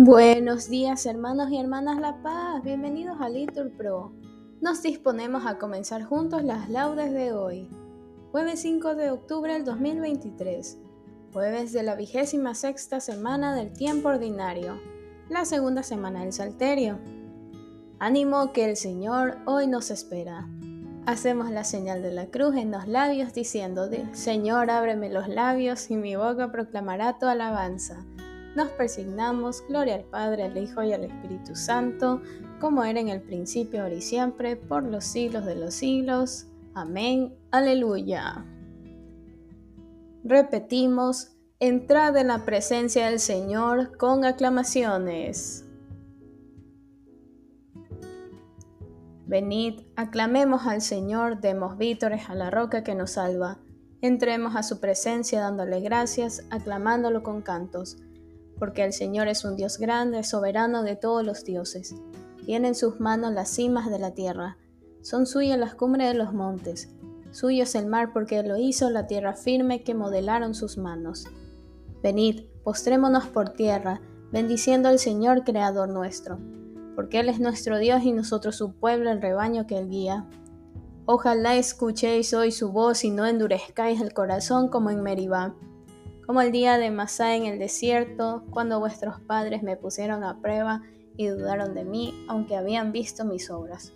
Buenos días hermanos y hermanas La Paz, bienvenidos a Litur Pro. Nos disponemos a comenzar juntos las laudes de hoy, jueves 5 de octubre del 2023, jueves de la vigésima sexta semana del tiempo ordinario, la segunda semana del Salterio. Ánimo que el Señor hoy nos espera. Hacemos la señal de la cruz en los labios diciendo, Señor, ábreme los labios y mi boca proclamará tu alabanza nos persignamos, gloria al Padre, al Hijo y al Espíritu Santo, como era en el principio, ahora y siempre, por los siglos de los siglos. Amén. Aleluya. Repetimos, entrad en la presencia del Señor con aclamaciones. Venid, aclamemos al Señor, demos vítores a la roca que nos salva. Entremos a su presencia dándole gracias, aclamándolo con cantos porque el Señor es un Dios grande, soberano de todos los dioses. Tiene en sus manos las cimas de la tierra, son suyas las cumbres de los montes. Suyo es el mar porque lo hizo la tierra firme que modelaron sus manos. Venid, postrémonos por tierra, bendiciendo al Señor Creador nuestro, porque Él es nuestro Dios y nosotros su pueblo, el rebaño que Él guía. Ojalá escuchéis hoy su voz y no endurezcáis el corazón como en Meribá como el día de Masá en el desierto, cuando vuestros padres me pusieron a prueba y dudaron de mí, aunque habían visto mis obras.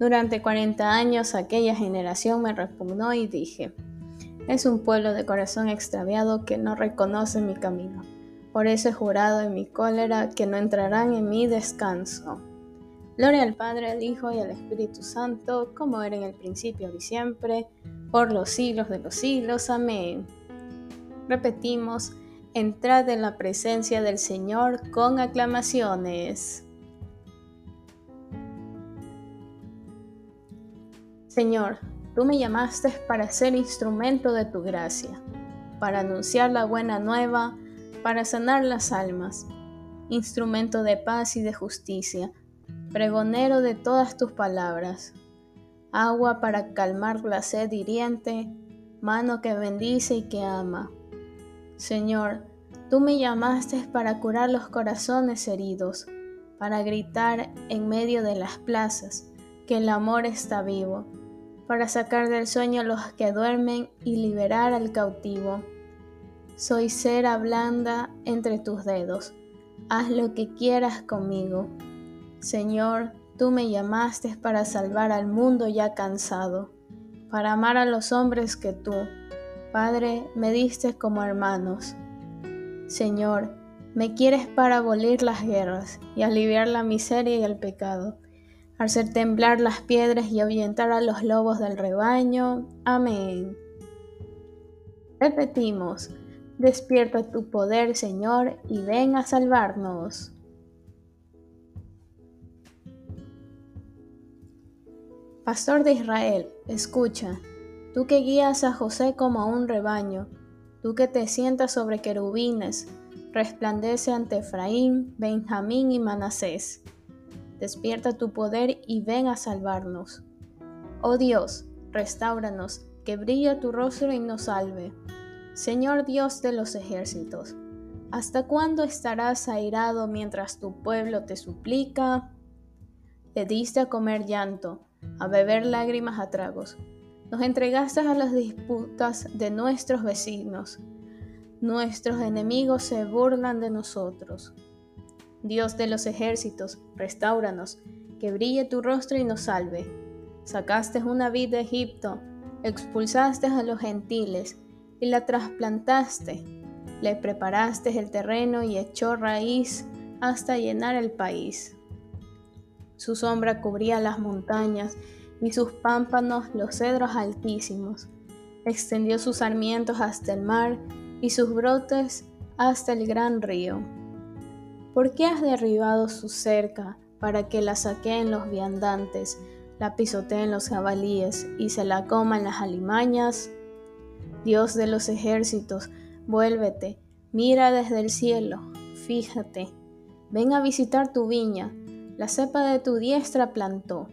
Durante cuarenta años aquella generación me repugnó y dije, es un pueblo de corazón extraviado que no reconoce mi camino. Por eso he jurado en mi cólera que no entrarán en mi descanso. Gloria al Padre, al Hijo y al Espíritu Santo, como era en el principio y siempre, por los siglos de los siglos. Amén. Repetimos, entrad en la presencia del Señor con aclamaciones. Señor, tú me llamaste para ser instrumento de tu gracia, para anunciar la buena nueva, para sanar las almas, instrumento de paz y de justicia, pregonero de todas tus palabras, agua para calmar la sed hiriente, mano que bendice y que ama Señor, tú me llamaste para curar los corazones heridos, para gritar en medio de las plazas que el amor está vivo, para sacar del sueño a los que duermen y liberar al cautivo. Soy cera blanda entre tus dedos, haz lo que quieras conmigo. Señor, tú me llamaste para salvar al mundo ya cansado, para amar a los hombres que tú, Padre, me diste como hermanos. Señor, me quieres para abolir las guerras y aliviar la miseria y el pecado, hacer temblar las piedras y ahuyentar a los lobos del rebaño. Amén. Repetimos, despierta tu poder, Señor, y ven a salvarnos. Pastor de Israel, escucha tú que guías a José como a un rebaño, tú que te sientas sobre querubines, resplandece ante Efraín, Benjamín y Manasés. Despierta tu poder y ven a salvarnos. Oh Dios, restauranos, que brilla tu rostro y nos salve. Señor Dios de los ejércitos, ¿hasta cuándo estarás airado mientras tu pueblo te suplica? Le diste a comer llanto, a beber lágrimas a tragos nos entregaste a las disputas de nuestros vecinos. Nuestros enemigos se burlan de nosotros. Dios de los ejércitos, restauranos, que brille tu rostro y nos salve. Sacaste una vid de Egipto, expulsaste a los gentiles y la trasplantaste. Le preparaste el terreno y echó raíz hasta llenar el país. Su sombra cubría las montañas y sus pámpanos los cedros altísimos. Extendió sus sarmientos hasta el mar y sus brotes hasta el gran río. ¿Por qué has derribado su cerca para que la saqueen los viandantes, la pisoteen los jabalíes y se la coman las alimañas? Dios de los ejércitos, vuélvete, mira desde el cielo, fíjate, ven a visitar tu viña, la cepa de tu diestra plantó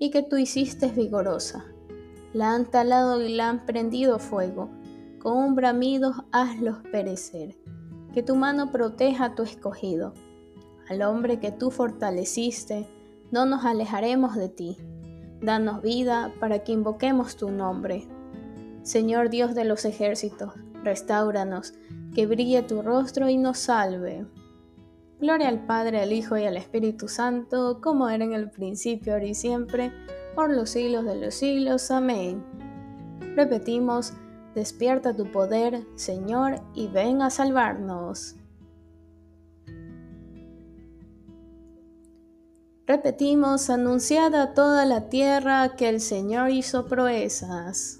y que tú hiciste vigorosa. La han talado y la han prendido fuego, con un bramido hazlos perecer. Que tu mano proteja a tu escogido, al hombre que tú fortaleciste, no nos alejaremos de ti. Danos vida para que invoquemos tu nombre. Señor Dios de los ejércitos, restauranos, que brille tu rostro y nos salve. Gloria al Padre, al Hijo y al Espíritu Santo, como era en el principio, ahora y siempre, por los siglos de los siglos. Amén. Repetimos, despierta tu poder, Señor, y ven a salvarnos. Repetimos, anunciada a toda la tierra que el Señor hizo proezas.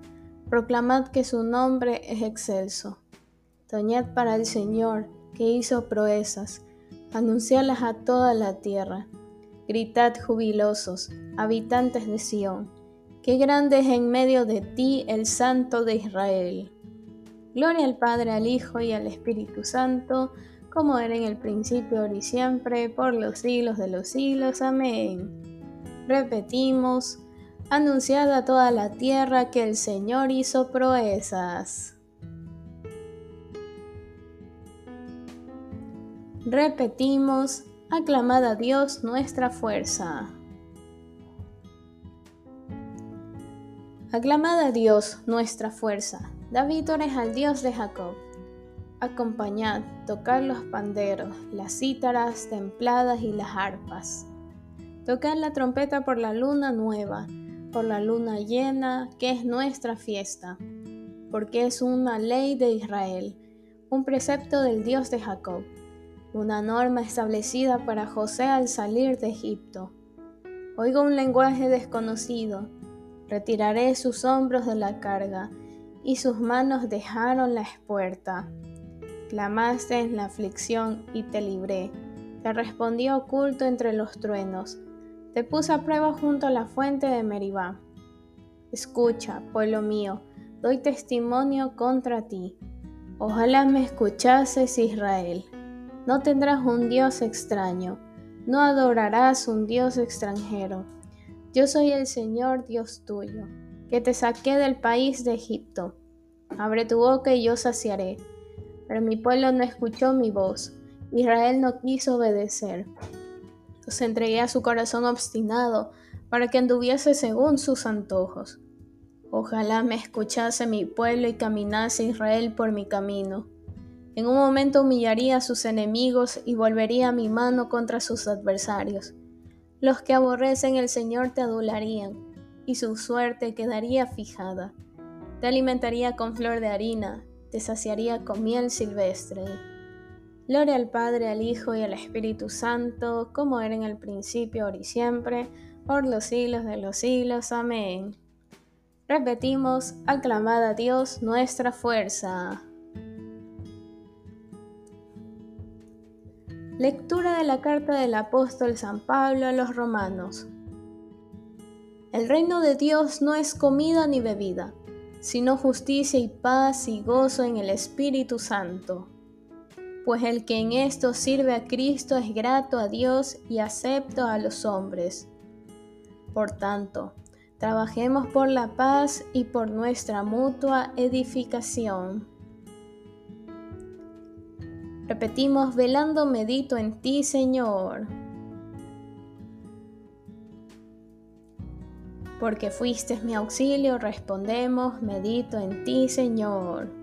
proclamad que su nombre es excelso. Toñad para el Señor, que hizo proezas, anuncialas a toda la tierra. Gritad jubilosos, habitantes de Sión, que grande es en medio de ti el Santo de Israel. Gloria al Padre, al Hijo y al Espíritu Santo, como era en el principio, ahora y siempre, por los siglos de los siglos. Amén. Repetimos, anunciad a toda la tierra que el Señor hizo proezas. Repetimos, aclamad a Dios nuestra fuerza. Aclamad a Dios nuestra fuerza Da vítores al Dios de Jacob. Acompañad, tocad los panderos, las cítaras templadas y las arpas. Tocad la trompeta por la luna nueva, por la luna llena, que es nuestra fiesta, porque es una ley de Israel, un precepto del Dios de Jacob, una norma establecida para José al salir de Egipto. Oigo un lenguaje desconocido, retiraré sus hombros de la carga, y sus manos dejaron la espuerta. Clamaste en la aflicción y te libré. Te respondí oculto entre los truenos. Te puse a prueba junto a la fuente de Meribá. Escucha, pueblo mío, doy testimonio contra ti. Ojalá me escuchases, Israel. No tendrás un Dios extraño, no adorarás un Dios extranjero. Yo soy el Señor Dios tuyo que te saqué del país de Egipto. Abre tu boca y yo saciaré. Pero mi pueblo no escuchó mi voz, Israel no quiso obedecer. Los entregué a su corazón obstinado para que anduviese según sus antojos. Ojalá me escuchase mi pueblo y caminase Israel por mi camino. En un momento humillaría a sus enemigos y volvería mi mano contra sus adversarios. Los que aborrecen el Señor te adularían y su suerte quedaría fijada. Te alimentaría con flor de harina, te saciaría con miel silvestre. Gloria al Padre, al Hijo y al Espíritu Santo, como era en el principio, ahora y siempre, por los siglos de los siglos. Amén. Repetimos, aclamad a Dios nuestra fuerza. Lectura de la carta del apóstol San Pablo a los romanos. El reino de Dios no es comida ni bebida, sino justicia y paz y gozo en el Espíritu Santo. Pues el que en esto sirve a Cristo es grato a Dios y acepto a los hombres. Por tanto, trabajemos por la paz y por nuestra mutua edificación. Repetimos, velando medito en ti, Señor. porque fuiste mi auxilio, respondemos, medito en ti, Señor.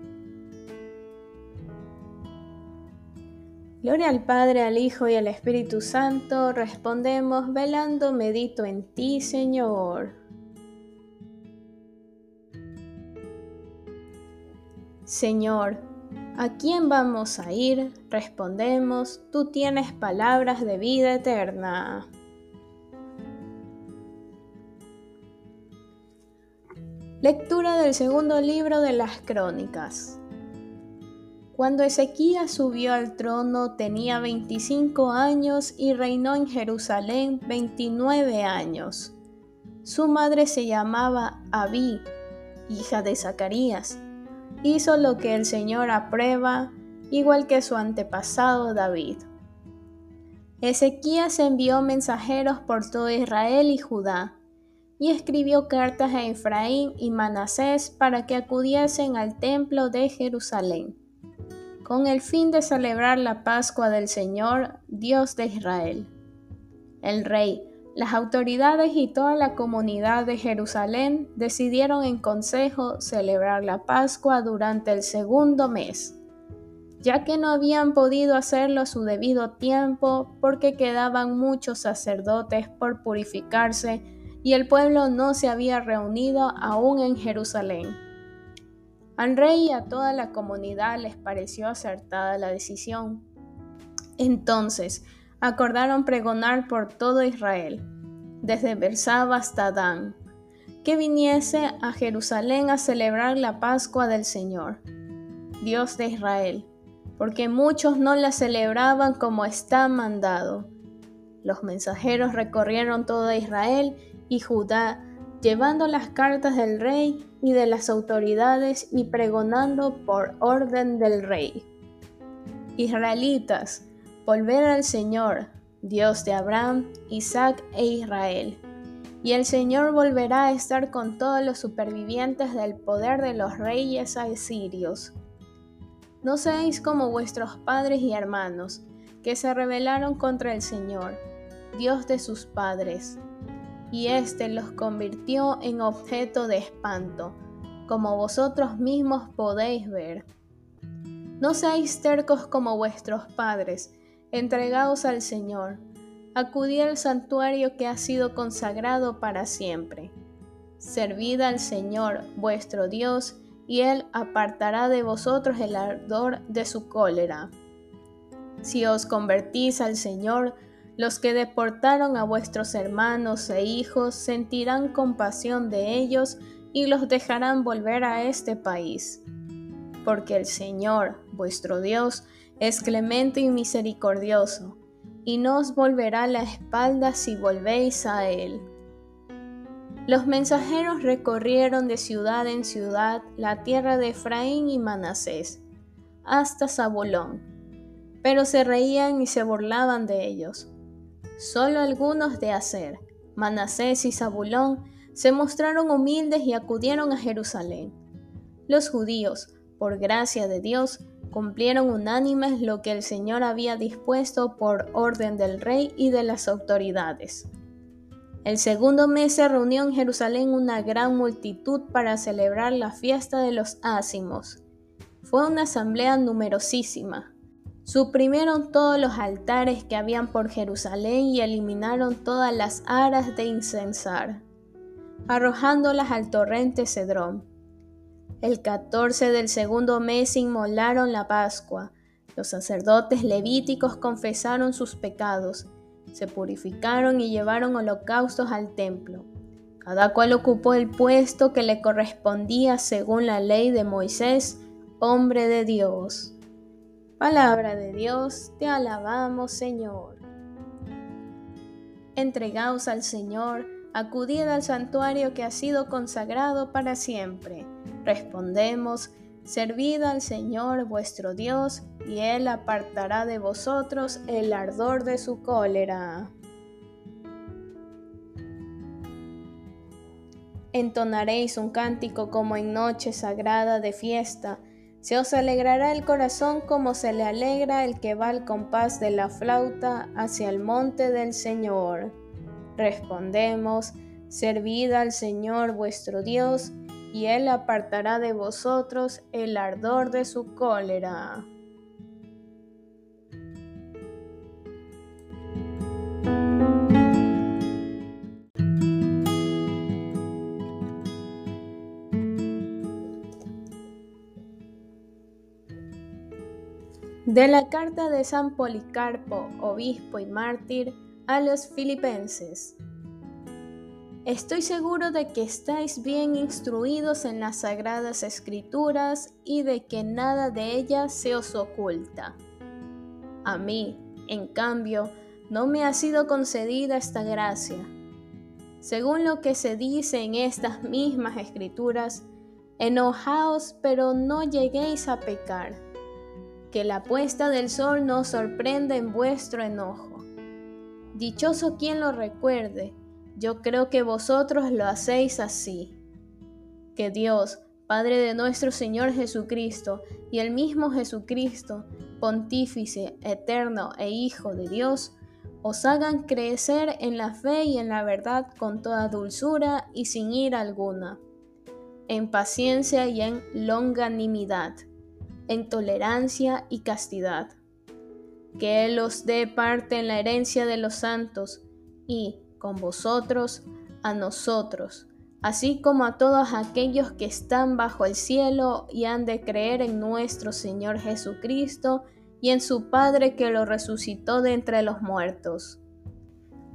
Gloria al Padre, al Hijo y al Espíritu Santo, respondemos, velando, medito en ti, Señor. Señor, ¿a quién vamos a ir? Respondemos, tú tienes palabras de vida eterna. Lectura del segundo libro de las Crónicas. Cuando Ezequías subió al trono tenía 25 años y reinó en Jerusalén 29 años. Su madre se llamaba Abí, hija de Zacarías. Hizo lo que el Señor aprueba, igual que su antepasado David. Ezequías envió mensajeros por todo Israel y Judá, y escribió cartas a Efraín y Manasés para que acudiesen al templo de Jerusalén con el fin de celebrar la Pascua del Señor, Dios de Israel. El rey, las autoridades y toda la comunidad de Jerusalén decidieron en consejo celebrar la Pascua durante el segundo mes, ya que no habían podido hacerlo a su debido tiempo porque quedaban muchos sacerdotes por purificarse y el pueblo no se había reunido aún en Jerusalén. Al rey y a toda la comunidad les pareció acertada la decisión. Entonces acordaron pregonar por todo Israel, desde Bersaba hasta Dan, que viniese a Jerusalén a celebrar la Pascua del Señor, Dios de Israel, porque muchos no la celebraban como está mandado. Los mensajeros recorrieron todo Israel y Judá, llevando las cartas del rey y de las autoridades y pregonando por orden del rey. Israelitas, volver al Señor, Dios de Abraham, Isaac e Israel. Y el Señor volverá a estar con todos los supervivientes del poder de los reyes asirios. No seáis como vuestros padres y hermanos, que se rebelaron contra el Señor, Dios de sus padres y éste los convirtió en objeto de espanto, como vosotros mismos podéis ver. No seáis tercos como vuestros padres, entregaos al Señor, acudid al santuario que ha sido consagrado para siempre. Servid al Señor vuestro Dios, y Él apartará de vosotros el ardor de su cólera. Si os convertís al Señor, los que deportaron a vuestros hermanos e hijos sentirán compasión de ellos y los dejarán volver a este país. Porque el Señor, vuestro Dios, es clemente y misericordioso, y no os volverá la espalda si volvéis a Él. Los mensajeros recorrieron de ciudad en ciudad la tierra de Efraín y Manasés, hasta Zabulón, pero se reían y se burlaban de ellos Solo algunos de Aser, Manasés y Zabulón se mostraron humildes y acudieron a Jerusalén. Los judíos, por gracia de Dios, cumplieron unánimes lo que el Señor había dispuesto por orden del rey y de las autoridades. El segundo mes se reunió en Jerusalén una gran multitud para celebrar la fiesta de los ácimos. Fue una asamblea numerosísima, Suprimieron todos los altares que habían por Jerusalén y eliminaron todas las aras de incensar, arrojándolas al torrente Cedrón. El 14 del segundo mes inmolaron la Pascua. Los sacerdotes levíticos confesaron sus pecados, se purificaron y llevaron holocaustos al templo. Cada cual ocupó el puesto que le correspondía según la ley de Moisés, hombre de Dios. Palabra de Dios, te alabamos Señor. Entregaos al Señor, acudid al santuario que ha sido consagrado para siempre. Respondemos, servid al Señor vuestro Dios, y Él apartará de vosotros el ardor de su cólera. Entonaréis un cántico como en noche sagrada de fiesta, se os alegrará el corazón como se le alegra el que va al compás de la flauta hacia el monte del Señor. Respondemos, servid al Señor vuestro Dios, y Él apartará de vosotros el ardor de su cólera. De la carta de San Policarpo, obispo y mártir, a los filipenses. Estoy seguro de que estáis bien instruidos en las sagradas escrituras y de que nada de ellas se os oculta. A mí, en cambio, no me ha sido concedida esta gracia. Según lo que se dice en estas mismas escrituras, enojaos pero no lleguéis a pecar. Que la puesta del sol no sorprenda en vuestro enojo. Dichoso quien lo recuerde, yo creo que vosotros lo hacéis así. Que Dios, Padre de nuestro Señor Jesucristo, y el mismo Jesucristo, Pontífice, Eterno e Hijo de Dios, os hagan crecer en la fe y en la verdad con toda dulzura y sin ira alguna, en paciencia y en longanimidad, en tolerancia y castidad. Que Él os dé parte en la herencia de los santos y, con vosotros, a nosotros, así como a todos aquellos que están bajo el cielo y han de creer en nuestro Señor Jesucristo y en su Padre que lo resucitó de entre los muertos.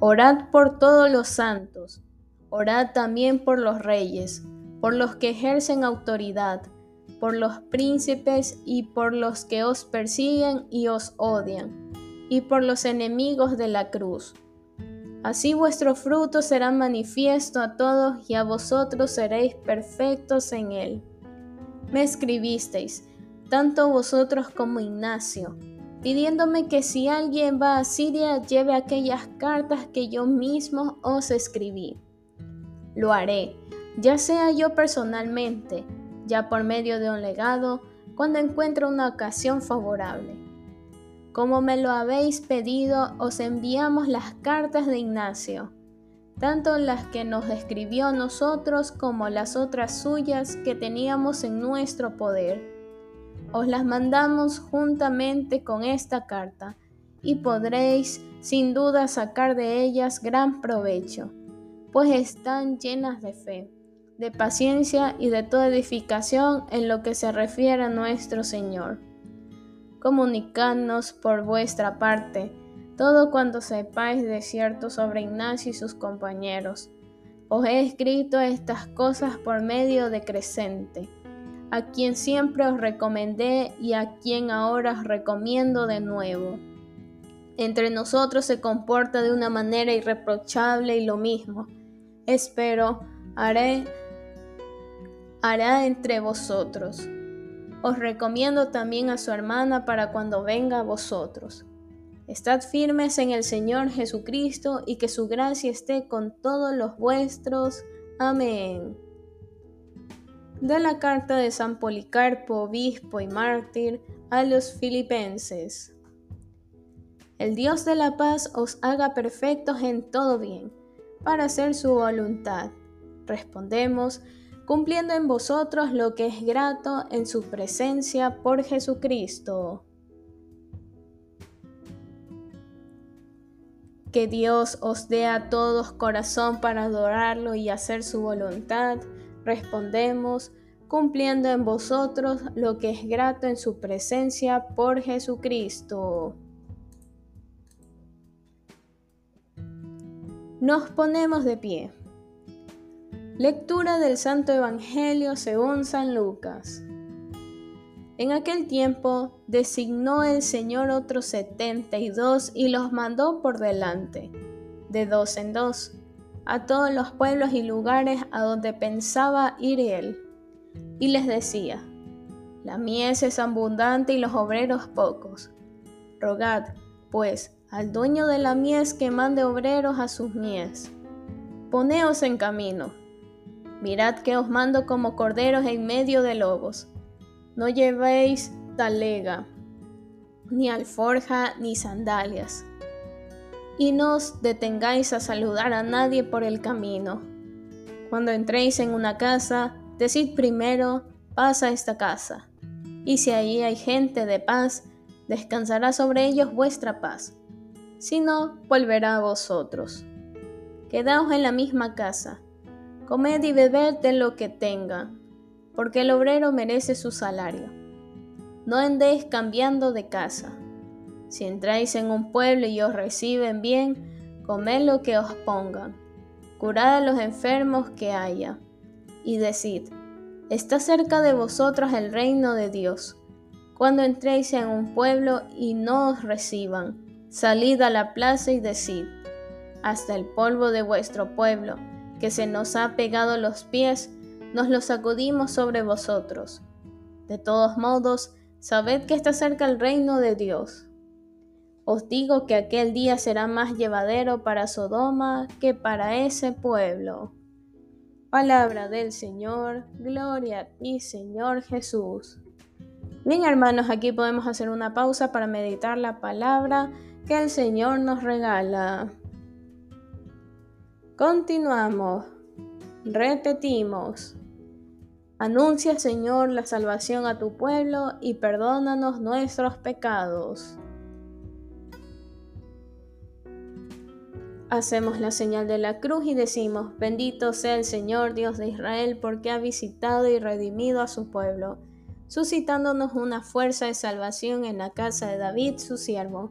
Orad por todos los santos, orad también por los reyes, por los que ejercen autoridad, por los príncipes y por los que os persiguen y os odian, y por los enemigos de la cruz Así vuestro fruto será manifiesto a todos y a vosotros seréis perfectos en él. Me escribisteis, tanto vosotros como Ignacio, pidiéndome que si alguien va a Siria lleve aquellas cartas que yo mismo os escribí. Lo haré, ya sea yo personalmente, ya por medio de un legado, cuando encuentre una ocasión favorable. Como me lo habéis pedido, os enviamos las cartas de Ignacio, tanto las que nos escribió nosotros como las otras suyas que teníamos en nuestro poder. Os las mandamos juntamente con esta carta, y podréis sin duda sacar de ellas gran provecho, pues están llenas de fe, de paciencia y de toda edificación en lo que se refiere a nuestro Señor comunicadnos por vuestra parte todo cuanto sepáis de cierto sobre Ignacio y sus compañeros. Os he escrito estas cosas por medio de Crescente, a quien siempre os recomendé y a quien ahora os recomiendo de nuevo. Entre nosotros se comporta de una manera irreprochable y lo mismo. Espero haré hará entre vosotros. Os recomiendo también a su hermana para cuando venga a vosotros. Estad firmes en el Señor Jesucristo y que su gracia esté con todos los vuestros. Amén. De la carta de San Policarpo, obispo y mártir, a los filipenses. El Dios de la paz os haga perfectos en todo bien, para hacer su voluntad. Respondemos, cumpliendo en vosotros lo que es grato en su presencia por Jesucristo. Que Dios os dé a todos corazón para adorarlo y hacer su voluntad. Respondemos, cumpliendo en vosotros lo que es grato en su presencia por Jesucristo. Nos ponemos de pie. Lectura del Santo Evangelio según San Lucas. En aquel tiempo designó el Señor otros setenta y dos y los mandó por delante, de dos en dos, a todos los pueblos y lugares a donde pensaba ir él. Y les decía, la mies es abundante y los obreros pocos. Rogad, pues, al dueño de la mies que mande obreros a sus mies. Poneos en camino Mirad que os mando como corderos en medio de lobos. No llevéis talega, ni alforja, ni sandalias. Y no os detengáis a saludar a nadie por el camino. Cuando entréis en una casa, decid primero, paz a esta casa. Y si allí hay gente de paz, descansará sobre ellos vuestra paz. Si no, volverá a vosotros. Quedaos en la misma casa Comed y bebed de lo que tenga, porque el obrero merece su salario. No andéis cambiando de casa. Si entráis en un pueblo y os reciben bien, comed lo que os pongan. curad a los enfermos que haya, y decid, está cerca de vosotros el reino de Dios. Cuando entréis en un pueblo y no os reciban, salid a la plaza y decid, hasta el polvo de vuestro pueblo, que se nos ha pegado los pies, nos lo sacudimos sobre vosotros. De todos modos, sabed que está cerca el reino de Dios. Os digo que aquel día será más llevadero para Sodoma que para ese pueblo. Palabra del Señor, gloria a ti Señor Jesús. Bien hermanos, aquí podemos hacer una pausa para meditar la palabra que el Señor nos regala. Continuamos. Repetimos. Anuncia, Señor, la salvación a tu pueblo y perdónanos nuestros pecados. Hacemos la señal de la cruz y decimos, bendito sea el Señor Dios de Israel porque ha visitado y redimido a su pueblo, suscitándonos una fuerza de salvación en la casa de David, su siervo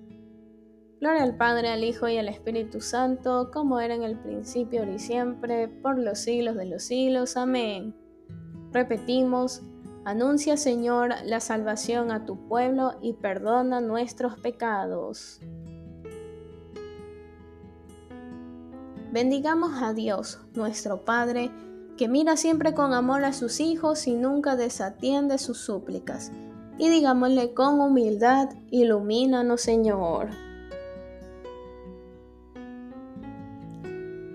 Gloria al Padre, al Hijo y al Espíritu Santo, como era en el principio, ahora y siempre, por los siglos de los siglos. Amén. Repetimos, anuncia Señor la salvación a tu pueblo y perdona nuestros pecados. Bendigamos a Dios, nuestro Padre, que mira siempre con amor a sus hijos y nunca desatiende sus súplicas. Y digámosle con humildad, ilumínanos Señor.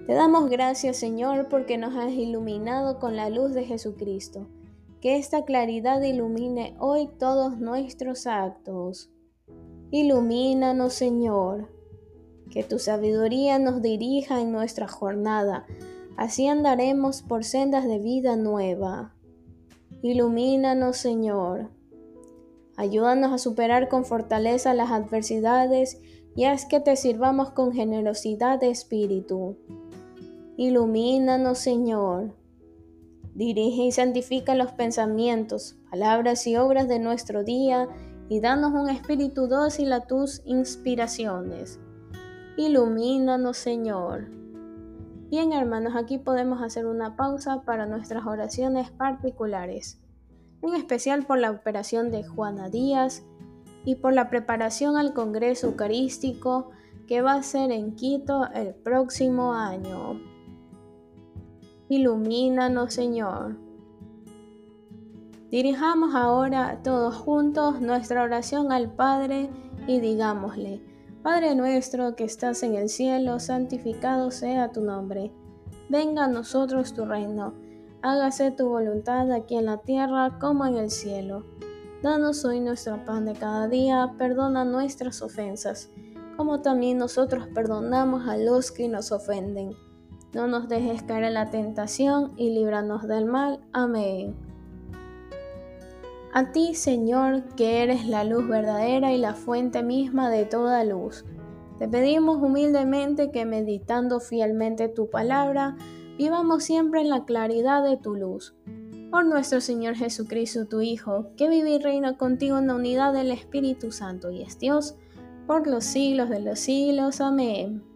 Te damos gracias, Señor, porque nos has iluminado con la luz de Jesucristo. Que esta claridad ilumine hoy todos nuestros actos. Ilumínanos, Señor. Que tu sabiduría nos dirija en nuestra jornada. Así andaremos por sendas de vida nueva. Ilumínanos, Señor. Ayúdanos a superar con fortaleza las adversidades y haz que te sirvamos con generosidad de espíritu. Ilumínanos, Señor. Dirige y santifica los pensamientos, palabras y obras de nuestro día y danos un espíritu dócil a tus inspiraciones. Ilumínanos, Señor. Bien, hermanos, aquí podemos hacer una pausa para nuestras oraciones particulares, en especial por la operación de Juana Díaz y por la preparación al Congreso Eucarístico que va a ser en Quito el próximo año. Ilumínanos, Señor. Dirijamos ahora todos juntos nuestra oración al Padre y digámosle, Padre nuestro que estás en el cielo, santificado sea tu nombre. Venga a nosotros tu reino. Hágase tu voluntad aquí en la tierra como en el cielo. Danos hoy nuestro pan de cada día, perdona nuestras ofensas, como también nosotros perdonamos a los que nos ofenden no nos dejes caer en la tentación y líbranos del mal. Amén. A ti, Señor, que eres la luz verdadera y la fuente misma de toda luz, te pedimos humildemente que meditando fielmente tu palabra, vivamos siempre en la claridad de tu luz. Por nuestro Señor Jesucristo, tu Hijo, que vive y reina contigo en la unidad del Espíritu Santo y es Dios, por los siglos de los siglos. Amén.